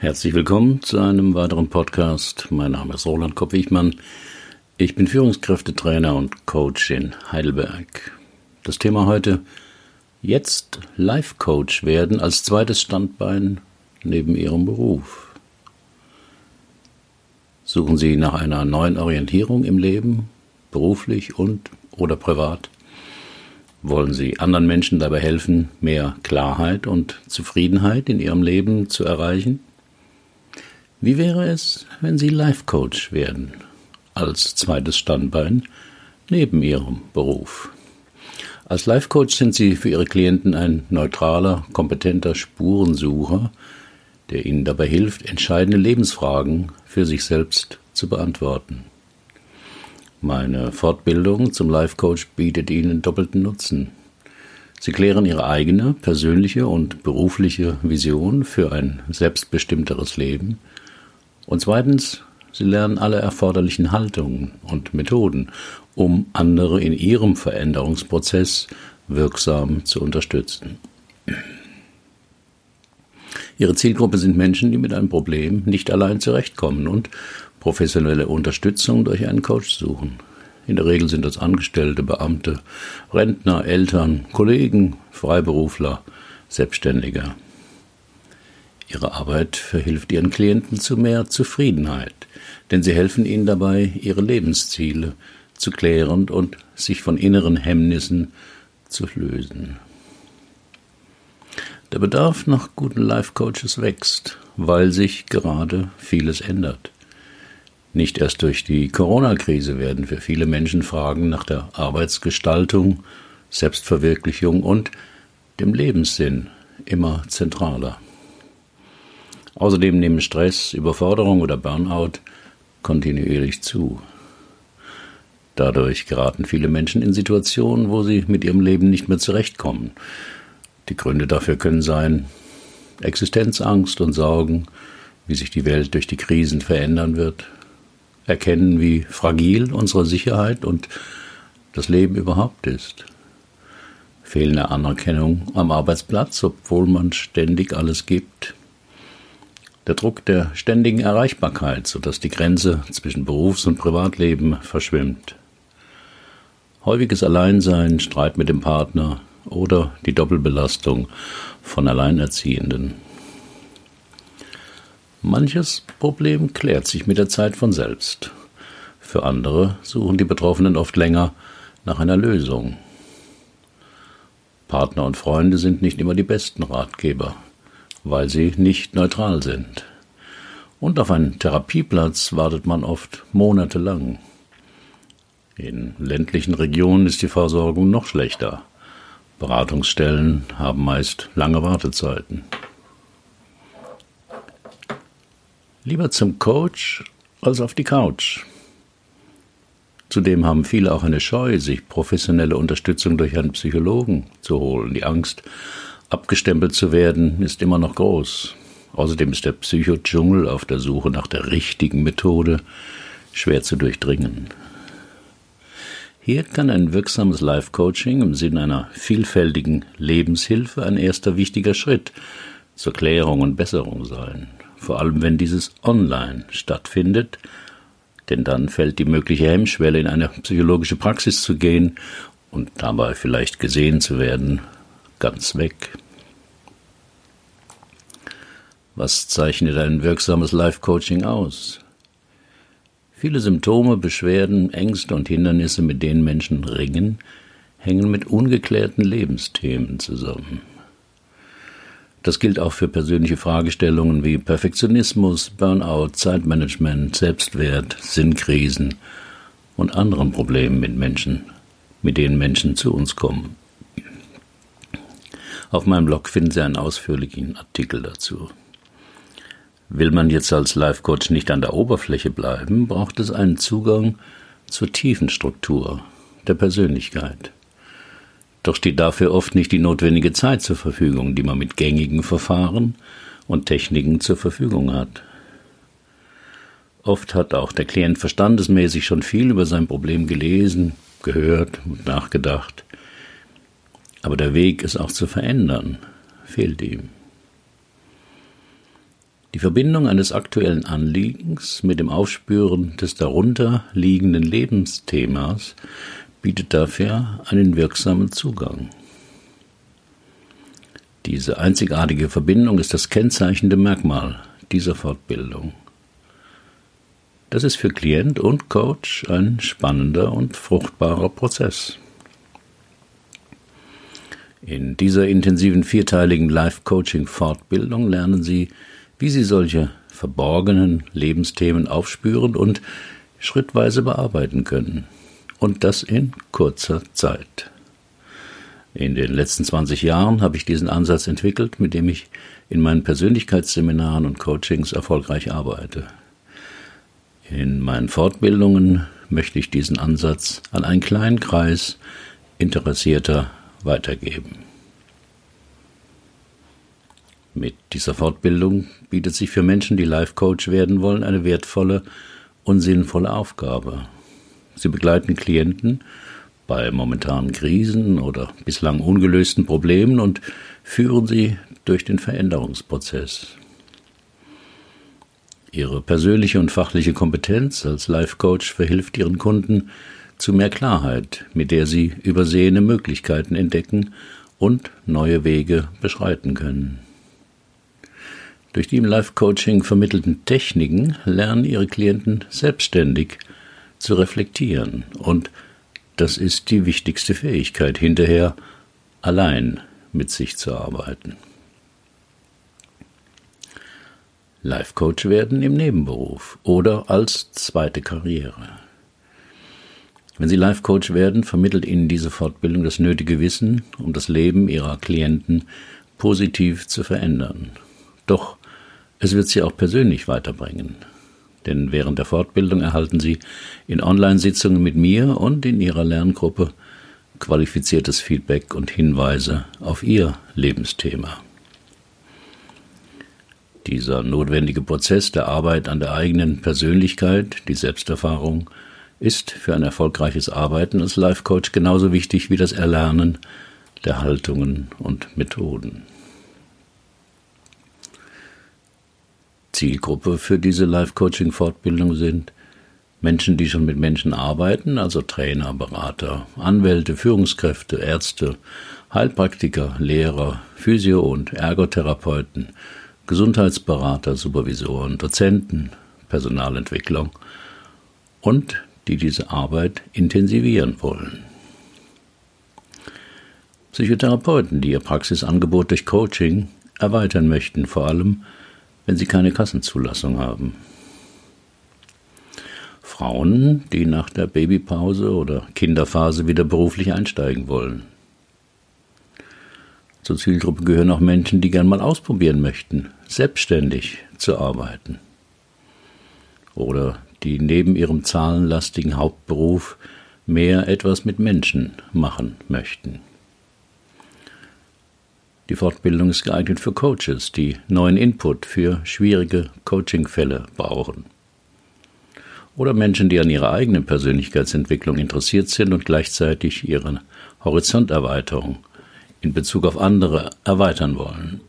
Herzlich willkommen zu einem weiteren Podcast. Mein Name ist Roland Kopp-Wichmann. Ich bin Führungskräftetrainer und Coach in Heidelberg. Das Thema heute: Jetzt Life-Coach werden als zweites Standbein neben Ihrem Beruf. Suchen Sie nach einer neuen Orientierung im Leben, beruflich und oder privat? Wollen Sie anderen Menschen dabei helfen, mehr Klarheit und Zufriedenheit in ihrem Leben zu erreichen? Wie wäre es, wenn Sie Life Coach werden, als zweites Standbein neben Ihrem Beruf? Als Life Coach sind Sie für Ihre Klienten ein neutraler, kompetenter Spurensucher, der Ihnen dabei hilft, entscheidende Lebensfragen für sich selbst zu beantworten. Meine Fortbildung zum Life Coach bietet Ihnen doppelten Nutzen. Sie klären Ihre eigene persönliche und berufliche Vision für ein selbstbestimmteres Leben – und zweitens, sie lernen alle erforderlichen Haltungen und Methoden, um andere in ihrem Veränderungsprozess wirksam zu unterstützen. Ihre Zielgruppe sind Menschen, die mit einem Problem nicht allein zurechtkommen und professionelle Unterstützung durch einen Coach suchen. In der Regel sind das Angestellte, Beamte, Rentner, Eltern, Kollegen, Freiberufler, Selbstständiger. Ihre Arbeit verhilft Ihren Klienten zu mehr Zufriedenheit, denn sie helfen ihnen dabei, ihre Lebensziele zu klären und sich von inneren Hemmnissen zu lösen. Der Bedarf nach guten Life Coaches wächst, weil sich gerade vieles ändert. Nicht erst durch die Corona-Krise werden für viele Menschen Fragen nach der Arbeitsgestaltung, Selbstverwirklichung und dem Lebenssinn immer zentraler. Außerdem nehmen Stress, Überforderung oder Burnout kontinuierlich zu. Dadurch geraten viele Menschen in Situationen, wo sie mit ihrem Leben nicht mehr zurechtkommen. Die Gründe dafür können sein Existenzangst und Sorgen, wie sich die Welt durch die Krisen verändern wird, erkennen, wie fragil unsere Sicherheit und das Leben überhaupt ist, fehlende Anerkennung am Arbeitsplatz, obwohl man ständig alles gibt, der Druck der ständigen Erreichbarkeit, sodass die Grenze zwischen Berufs- und Privatleben verschwimmt. Häufiges Alleinsein, Streit mit dem Partner oder die Doppelbelastung von Alleinerziehenden. Manches Problem klärt sich mit der Zeit von selbst. Für andere suchen die Betroffenen oft länger nach einer Lösung. Partner und Freunde sind nicht immer die besten Ratgeber weil sie nicht neutral sind. Und auf einen Therapieplatz wartet man oft monatelang. In ländlichen Regionen ist die Versorgung noch schlechter. Beratungsstellen haben meist lange Wartezeiten. Lieber zum Coach als auf die Couch. Zudem haben viele auch eine Scheu, sich professionelle Unterstützung durch einen Psychologen zu holen. Die Angst, Abgestempelt zu werden ist immer noch groß. Außerdem ist der Psychodschungel auf der Suche nach der richtigen Methode schwer zu durchdringen. Hier kann ein wirksames Life-Coaching im Sinne einer vielfältigen Lebenshilfe ein erster wichtiger Schritt zur Klärung und Besserung sein. Vor allem wenn dieses online stattfindet, denn dann fällt die mögliche Hemmschwelle in eine psychologische Praxis zu gehen und dabei vielleicht gesehen zu werden, ganz weg. Was zeichnet ein wirksames Life-Coaching aus? Viele Symptome, Beschwerden, Ängste und Hindernisse, mit denen Menschen ringen, hängen mit ungeklärten Lebensthemen zusammen. Das gilt auch für persönliche Fragestellungen wie Perfektionismus, Burnout, Zeitmanagement, Selbstwert, Sinnkrisen und anderen Problemen mit Menschen, mit denen Menschen zu uns kommen. Auf meinem Blog finden Sie einen ausführlichen Artikel dazu. Will man jetzt als Life Coach nicht an der Oberfläche bleiben, braucht es einen Zugang zur tiefen Struktur der Persönlichkeit. Doch steht dafür oft nicht die notwendige Zeit zur Verfügung, die man mit gängigen Verfahren und Techniken zur Verfügung hat. Oft hat auch der Klient verstandesmäßig schon viel über sein Problem gelesen, gehört und nachgedacht. Aber der Weg, es auch zu verändern, fehlt ihm. Die Verbindung eines aktuellen Anliegens mit dem Aufspüren des darunter liegenden Lebensthemas bietet dafür einen wirksamen Zugang. Diese einzigartige Verbindung ist das kennzeichnende Merkmal dieser Fortbildung. Das ist für Klient und Coach ein spannender und fruchtbarer Prozess. In dieser intensiven vierteiligen Life-Coaching-Fortbildung lernen Sie, wie Sie solche verborgenen Lebensthemen aufspüren und schrittweise bearbeiten können. Und das in kurzer Zeit. In den letzten 20 Jahren habe ich diesen Ansatz entwickelt, mit dem ich in meinen Persönlichkeitsseminaren und Coachings erfolgreich arbeite. In meinen Fortbildungen möchte ich diesen Ansatz an einen kleinen Kreis Interessierter weitergeben. Mit dieser Fortbildung bietet sich für Menschen, die Life Coach werden wollen, eine wertvolle und sinnvolle Aufgabe. Sie begleiten Klienten bei momentanen Krisen oder bislang ungelösten Problemen und führen sie durch den Veränderungsprozess. Ihre persönliche und fachliche Kompetenz als Life Coach verhilft Ihren Kunden zu mehr Klarheit, mit der sie übersehene Möglichkeiten entdecken und neue Wege beschreiten können. Durch die im Life Coaching vermittelten Techniken lernen Ihre Klienten selbstständig zu reflektieren und das ist die wichtigste Fähigkeit hinterher, allein mit sich zu arbeiten. Life Coach werden im Nebenberuf oder als zweite Karriere. Wenn Sie Life Coach werden, vermittelt Ihnen diese Fortbildung das nötige Wissen, um das Leben Ihrer Klienten positiv zu verändern. Doch es wird Sie auch persönlich weiterbringen. Denn während der Fortbildung erhalten Sie in Online-Sitzungen mit mir und in Ihrer Lerngruppe qualifiziertes Feedback und Hinweise auf Ihr Lebensthema. Dieser notwendige Prozess der Arbeit an der eigenen Persönlichkeit, die Selbsterfahrung, ist für ein erfolgreiches Arbeiten als Life Coach genauso wichtig wie das Erlernen der Haltungen und Methoden. Zielgruppe für diese Life Coaching Fortbildung sind Menschen, die schon mit Menschen arbeiten, also Trainer, Berater, Anwälte, Führungskräfte, Ärzte, Heilpraktiker, Lehrer, Physio- und Ergotherapeuten, Gesundheitsberater, Supervisoren, Dozenten, Personalentwicklung und die diese Arbeit intensivieren wollen. Psychotherapeuten, die ihr Praxisangebot durch Coaching erweitern möchten, vor allem wenn sie keine Kassenzulassung haben. Frauen, die nach der Babypause oder Kinderphase wieder beruflich einsteigen wollen. Zur Zielgruppe gehören auch Menschen, die gern mal ausprobieren möchten, selbstständig zu arbeiten. Oder die neben ihrem zahlenlastigen Hauptberuf mehr etwas mit Menschen machen möchten. Die Fortbildung ist geeignet für Coaches, die neuen Input für schwierige Coachingfälle brauchen. Oder Menschen, die an ihrer eigenen Persönlichkeitsentwicklung interessiert sind und gleichzeitig ihre Horizonterweiterung in Bezug auf andere erweitern wollen.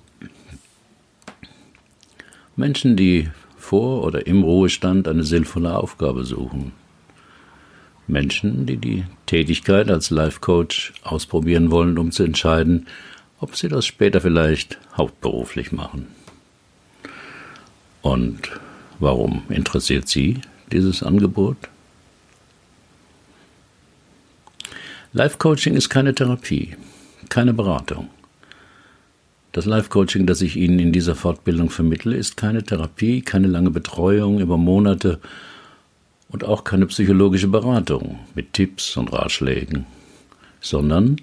Menschen, die vor oder im Ruhestand eine sinnvolle Aufgabe suchen. Menschen, die die Tätigkeit als Life Coach ausprobieren wollen, um zu entscheiden, ob sie das später vielleicht hauptberuflich machen. Und warum interessiert Sie dieses Angebot? Life Coaching ist keine Therapie keine Beratung. Das Life-Coaching, das ich Ihnen in dieser Fortbildung vermittle, ist keine Therapie, keine lange Betreuung über Monate und auch keine psychologische Beratung mit Tipps und Ratschlägen, sondern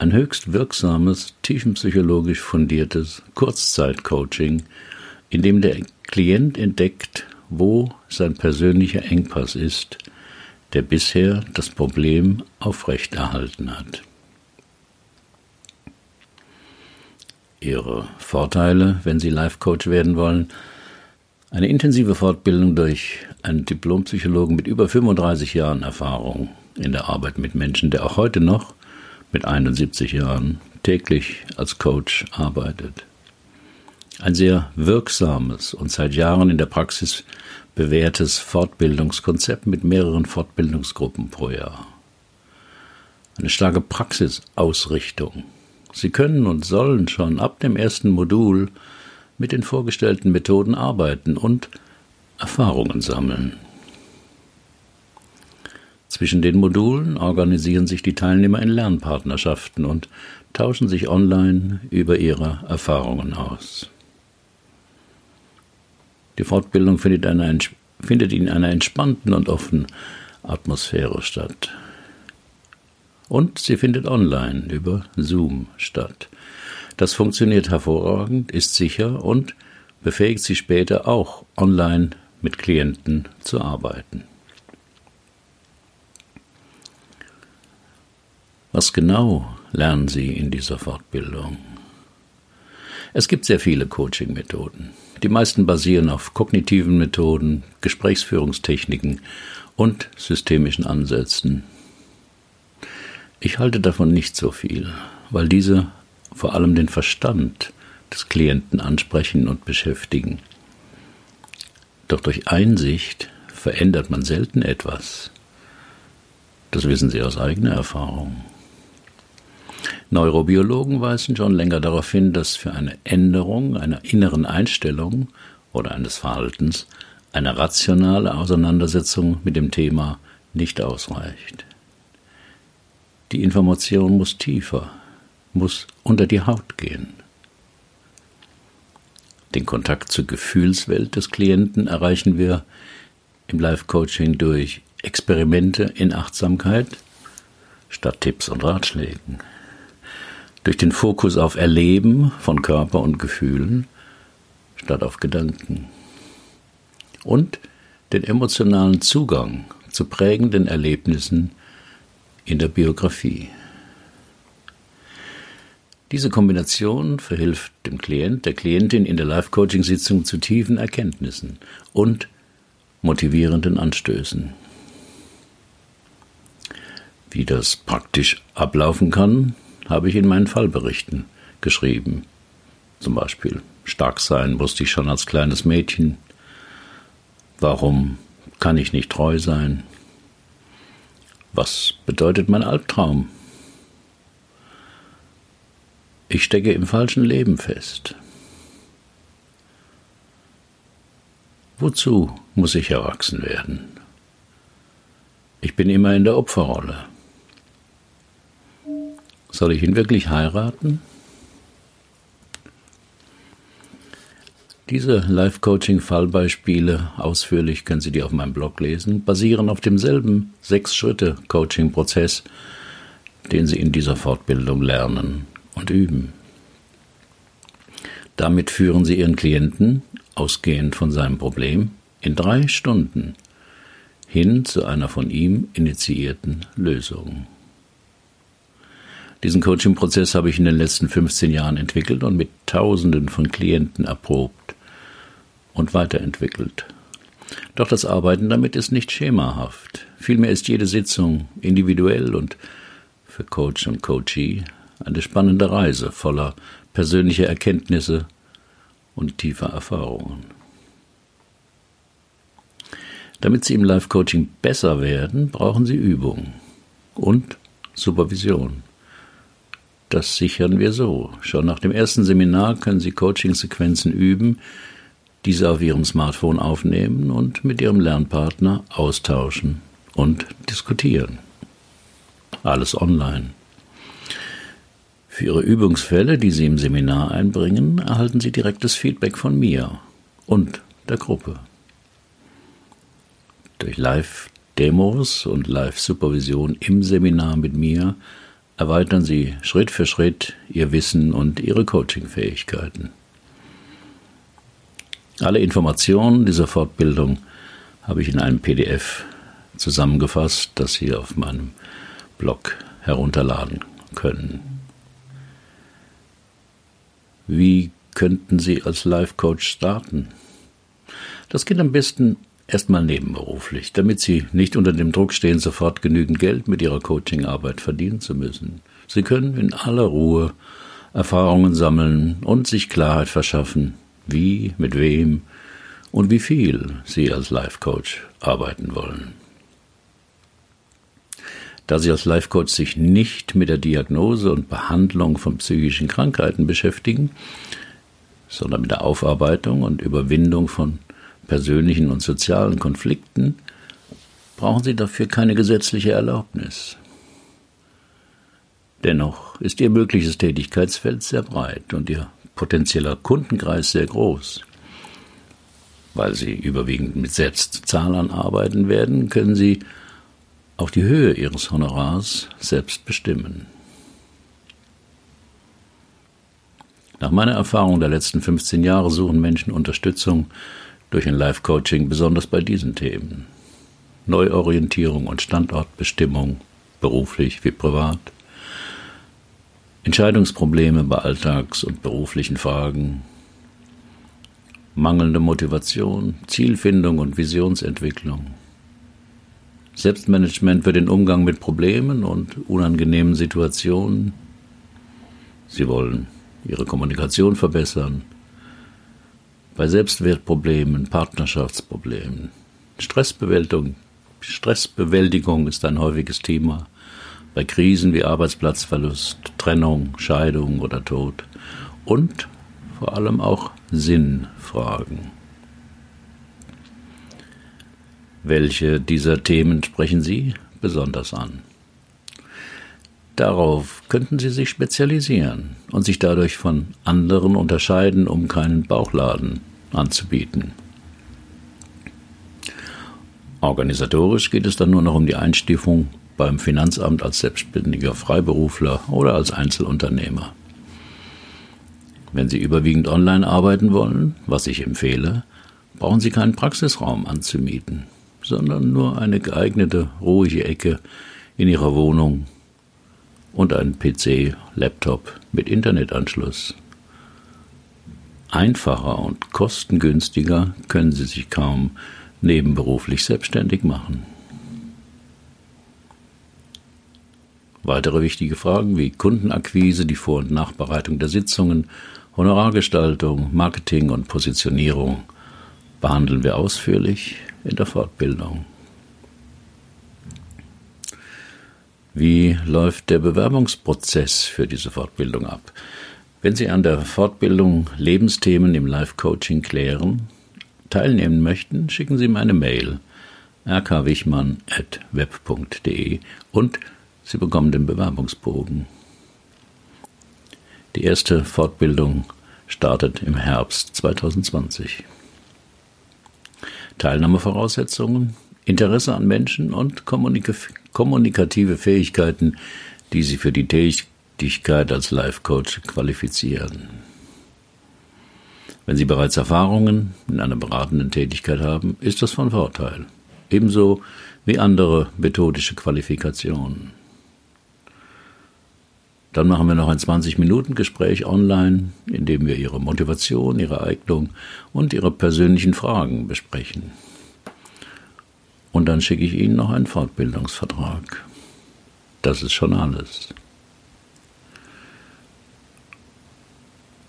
ein höchst wirksames, tiefenpsychologisch fundiertes Kurzzeit-Coaching, in dem der Klient entdeckt, wo sein persönlicher Engpass ist, der bisher das Problem aufrechterhalten hat. Ihre Vorteile, wenn Sie Life Coach werden wollen. Eine intensive Fortbildung durch einen Diplompsychologen mit über 35 Jahren Erfahrung in der Arbeit mit Menschen, der auch heute noch mit 71 Jahren täglich als Coach arbeitet. Ein sehr wirksames und seit Jahren in der Praxis bewährtes Fortbildungskonzept mit mehreren Fortbildungsgruppen pro Jahr. Eine starke Praxisausrichtung. Sie können und sollen schon ab dem ersten Modul mit den vorgestellten Methoden arbeiten und Erfahrungen sammeln. Zwischen den Modulen organisieren sich die Teilnehmer in Lernpartnerschaften und tauschen sich online über ihre Erfahrungen aus. Die Fortbildung findet, in einer entspannten und offenen Atmosphäre statt. Und sie findet online über Zoom statt. Das funktioniert hervorragend, ist sicher und befähigt sie später auch online mit Klienten zu arbeiten. Was genau lernen Sie in dieser Fortbildung? Es gibt sehr viele Coaching-Methoden. Die meisten basieren auf kognitiven Methoden, Gesprächsführungstechniken und systemischen Ansätzen. Ich halte davon nicht so viel, weil diese vor allem den Verstand des Klienten ansprechen und beschäftigen. Doch durch Einsicht verändert man selten etwas. Das wissen Sie aus eigener Erfahrung. Neurobiologen weisen schon länger darauf hin, dass für eine Änderung einer inneren Einstellung oder eines Verhaltens eine rationale Auseinandersetzung mit dem Thema nicht ausreicht. Die Information muss tiefer, muss unter die Haut gehen. Den Kontakt zur Gefühlswelt des Klienten erreichen wir im Life-Coaching durch Experimente in Achtsamkeit statt Tipps und Ratschlägen durch den Fokus auf Erleben von Körper und Gefühlen statt auf Gedanken und den emotionalen Zugang zu prägenden Erlebnissen in der Biografie. Diese Kombination verhilft dem Klient, der Klientin in der Life-Coaching-Sitzung zu tiefen Erkenntnissen und motivierenden Anstößen. Wie das praktisch ablaufen kann, habe ich in meinen Fallberichten geschrieben. Zum Beispiel, stark sein wusste ich schon als kleines Mädchen. Warum kann ich nicht treu sein? Was bedeutet mein Albtraum? Ich stecke im falschen Leben fest. Wozu muss ich erwachsen werden? Ich bin immer in der Opferrolle. Soll ich ihn wirklich heiraten? Diese Life-Coaching-Fallbeispiele, ausführlich können Sie die auf meinem Blog lesen, basieren auf demselben Sechs-Schritte-Coaching-Prozess, den Sie in dieser Fortbildung lernen und üben. Damit führen Sie Ihren Klienten, ausgehend von seinem Problem, in drei Stunden hin zu einer von ihm initiierten Lösung. Diesen Coaching-Prozess habe ich in den letzten 15 Jahren entwickelt und mit Tausenden von Klienten erprobt und weiterentwickelt. Doch das Arbeiten damit ist nicht schemahaft. Vielmehr ist jede Sitzung individuell und für Coach und Coachee eine spannende Reise voller persönlicher Erkenntnisse und tiefer Erfahrungen. Damit Sie im Life-Coaching besser werden, brauchen Sie Übung und Supervision. Das sichern wir so. Schon nach dem ersten Seminar können Sie Coaching-Sequenzen üben, diese auf Ihrem Smartphone aufnehmen und mit Ihrem Lernpartner austauschen und diskutieren. Alles online. Für Ihre Übungsfälle, die Sie im Seminar einbringen, erhalten Sie direktes Feedback von mir und der Gruppe. Durch Live-Demos und Live-Supervision im Seminar mit mir erweitern Sie Schritt für Schritt Ihr Wissen und Ihre Coaching-Fähigkeiten. Alle Informationen dieser Fortbildung habe ich in einem PDF zusammengefasst, das Sie auf meinem Blog herunterladen können. Wie könnten Sie als Life Coach starten? Das geht am besten Erstmal nebenberuflich, damit Sie nicht unter dem Druck stehen, sofort genügend Geld mit Ihrer Coachingarbeit verdienen zu müssen. Sie können in aller Ruhe Erfahrungen sammeln und sich Klarheit verschaffen, wie, mit wem und wie viel Sie als Life Coach arbeiten wollen. Da Sie als Life Coach sich nicht mit der Diagnose und Behandlung von psychischen Krankheiten beschäftigen, sondern mit der Aufarbeitung und Überwindung von persönlichen und sozialen Konflikten, brauchen Sie dafür keine gesetzliche Erlaubnis. Dennoch ist Ihr mögliches Tätigkeitsfeld sehr breit und Ihr potenzieller Kundenkreis sehr groß. Weil Sie überwiegend mit Selbstzahlern arbeiten werden, können Sie auch die Höhe Ihres Honorars selbst bestimmen. Nach meiner Erfahrung der letzten 15 Jahre suchen Menschen Unterstützung durch ein Life-Coaching besonders bei diesen Themen. Neuorientierung und Standortbestimmung, beruflich wie privat. Entscheidungsprobleme bei Alltags- und beruflichen Fragen. Mangelnde Motivation, Zielfindung und Visionsentwicklung. Selbstmanagement für den Umgang mit Problemen und unangenehmen Situationen. Sie wollen ihre Kommunikation verbessern. Bei Selbstwertproblemen, Partnerschaftsproblemen, Stressbewältigung, Stressbewältigung ist ein häufiges Thema. Bei Krisen wie Arbeitsplatzverlust, Trennung, Scheidung oder Tod. Und vor allem auch Sinnfragen. Welche dieser Themen sprechen Sie besonders an? Darauf könnten Sie sich spezialisieren und sich dadurch von anderen unterscheiden, um keinen Bauchladen anzubieten. Organisatorisch geht es dann nur noch um die Einstufung beim Finanzamt als selbstständiger Freiberufler oder als Einzelunternehmer. Wenn Sie überwiegend online arbeiten wollen, was ich empfehle, brauchen Sie keinen Praxisraum anzumieten, sondern nur eine geeignete, ruhige Ecke in Ihrer Wohnung und einen PC, Laptop mit Internetanschluss. Einfacher und kostengünstiger können Sie sich kaum nebenberuflich selbstständig machen. Weitere wichtige Fragen wie Kundenakquise, die Vor- und Nachbereitung der Sitzungen, Honorargestaltung, Marketing und Positionierung behandeln wir ausführlich in der Fortbildung. Wie läuft der Bewerbungsprozess für diese Fortbildung ab? Wenn Sie an der Fortbildung Lebensthemen im Life-Coaching klären, teilnehmen möchten, schicken Sie mir eine Mail rkwichmann.web.de und Sie bekommen den Bewerbungsbogen. Die erste Fortbildung startet im Herbst 2020. Teilnahmevoraussetzungen, Interesse an Menschen und kommunikative Fähigkeiten, die Sie für die Tätigkeit als Life Coach qualifizieren. Wenn Sie bereits Erfahrungen in einer beratenden Tätigkeit haben, ist das von Vorteil, ebenso wie andere methodische Qualifikationen. Dann machen wir noch ein 20-Minuten-Gespräch online, in dem wir Ihre Motivation, Ihre Eignung und Ihre persönlichen Fragen besprechen. Und dann schicke ich Ihnen noch einen Fortbildungsvertrag. Das ist schon alles.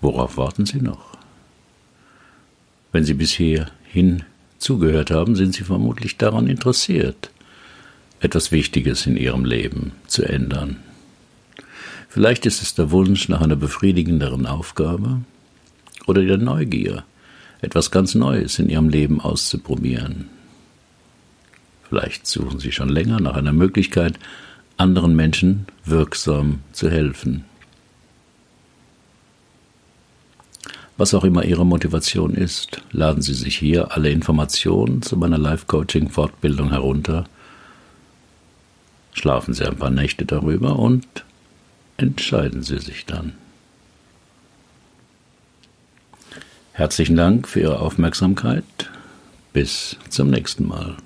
Worauf warten Sie noch? Wenn Sie bis hierhin zugehört haben, sind Sie vermutlich daran interessiert, etwas Wichtiges in Ihrem Leben zu ändern. Vielleicht ist es der Wunsch nach einer befriedigenderen Aufgabe oder der Neugier, etwas ganz Neues in Ihrem Leben auszuprobieren. Vielleicht suchen Sie schon länger nach einer Möglichkeit, anderen Menschen wirksam zu helfen. Was auch immer Ihre Motivation ist, laden Sie sich hier alle Informationen zu meiner Life-Coaching-Fortbildung herunter, schlafen Sie ein paar Nächte darüber und entscheiden Sie sich dann. Herzlichen Dank für Ihre Aufmerksamkeit. Bis zum nächsten Mal.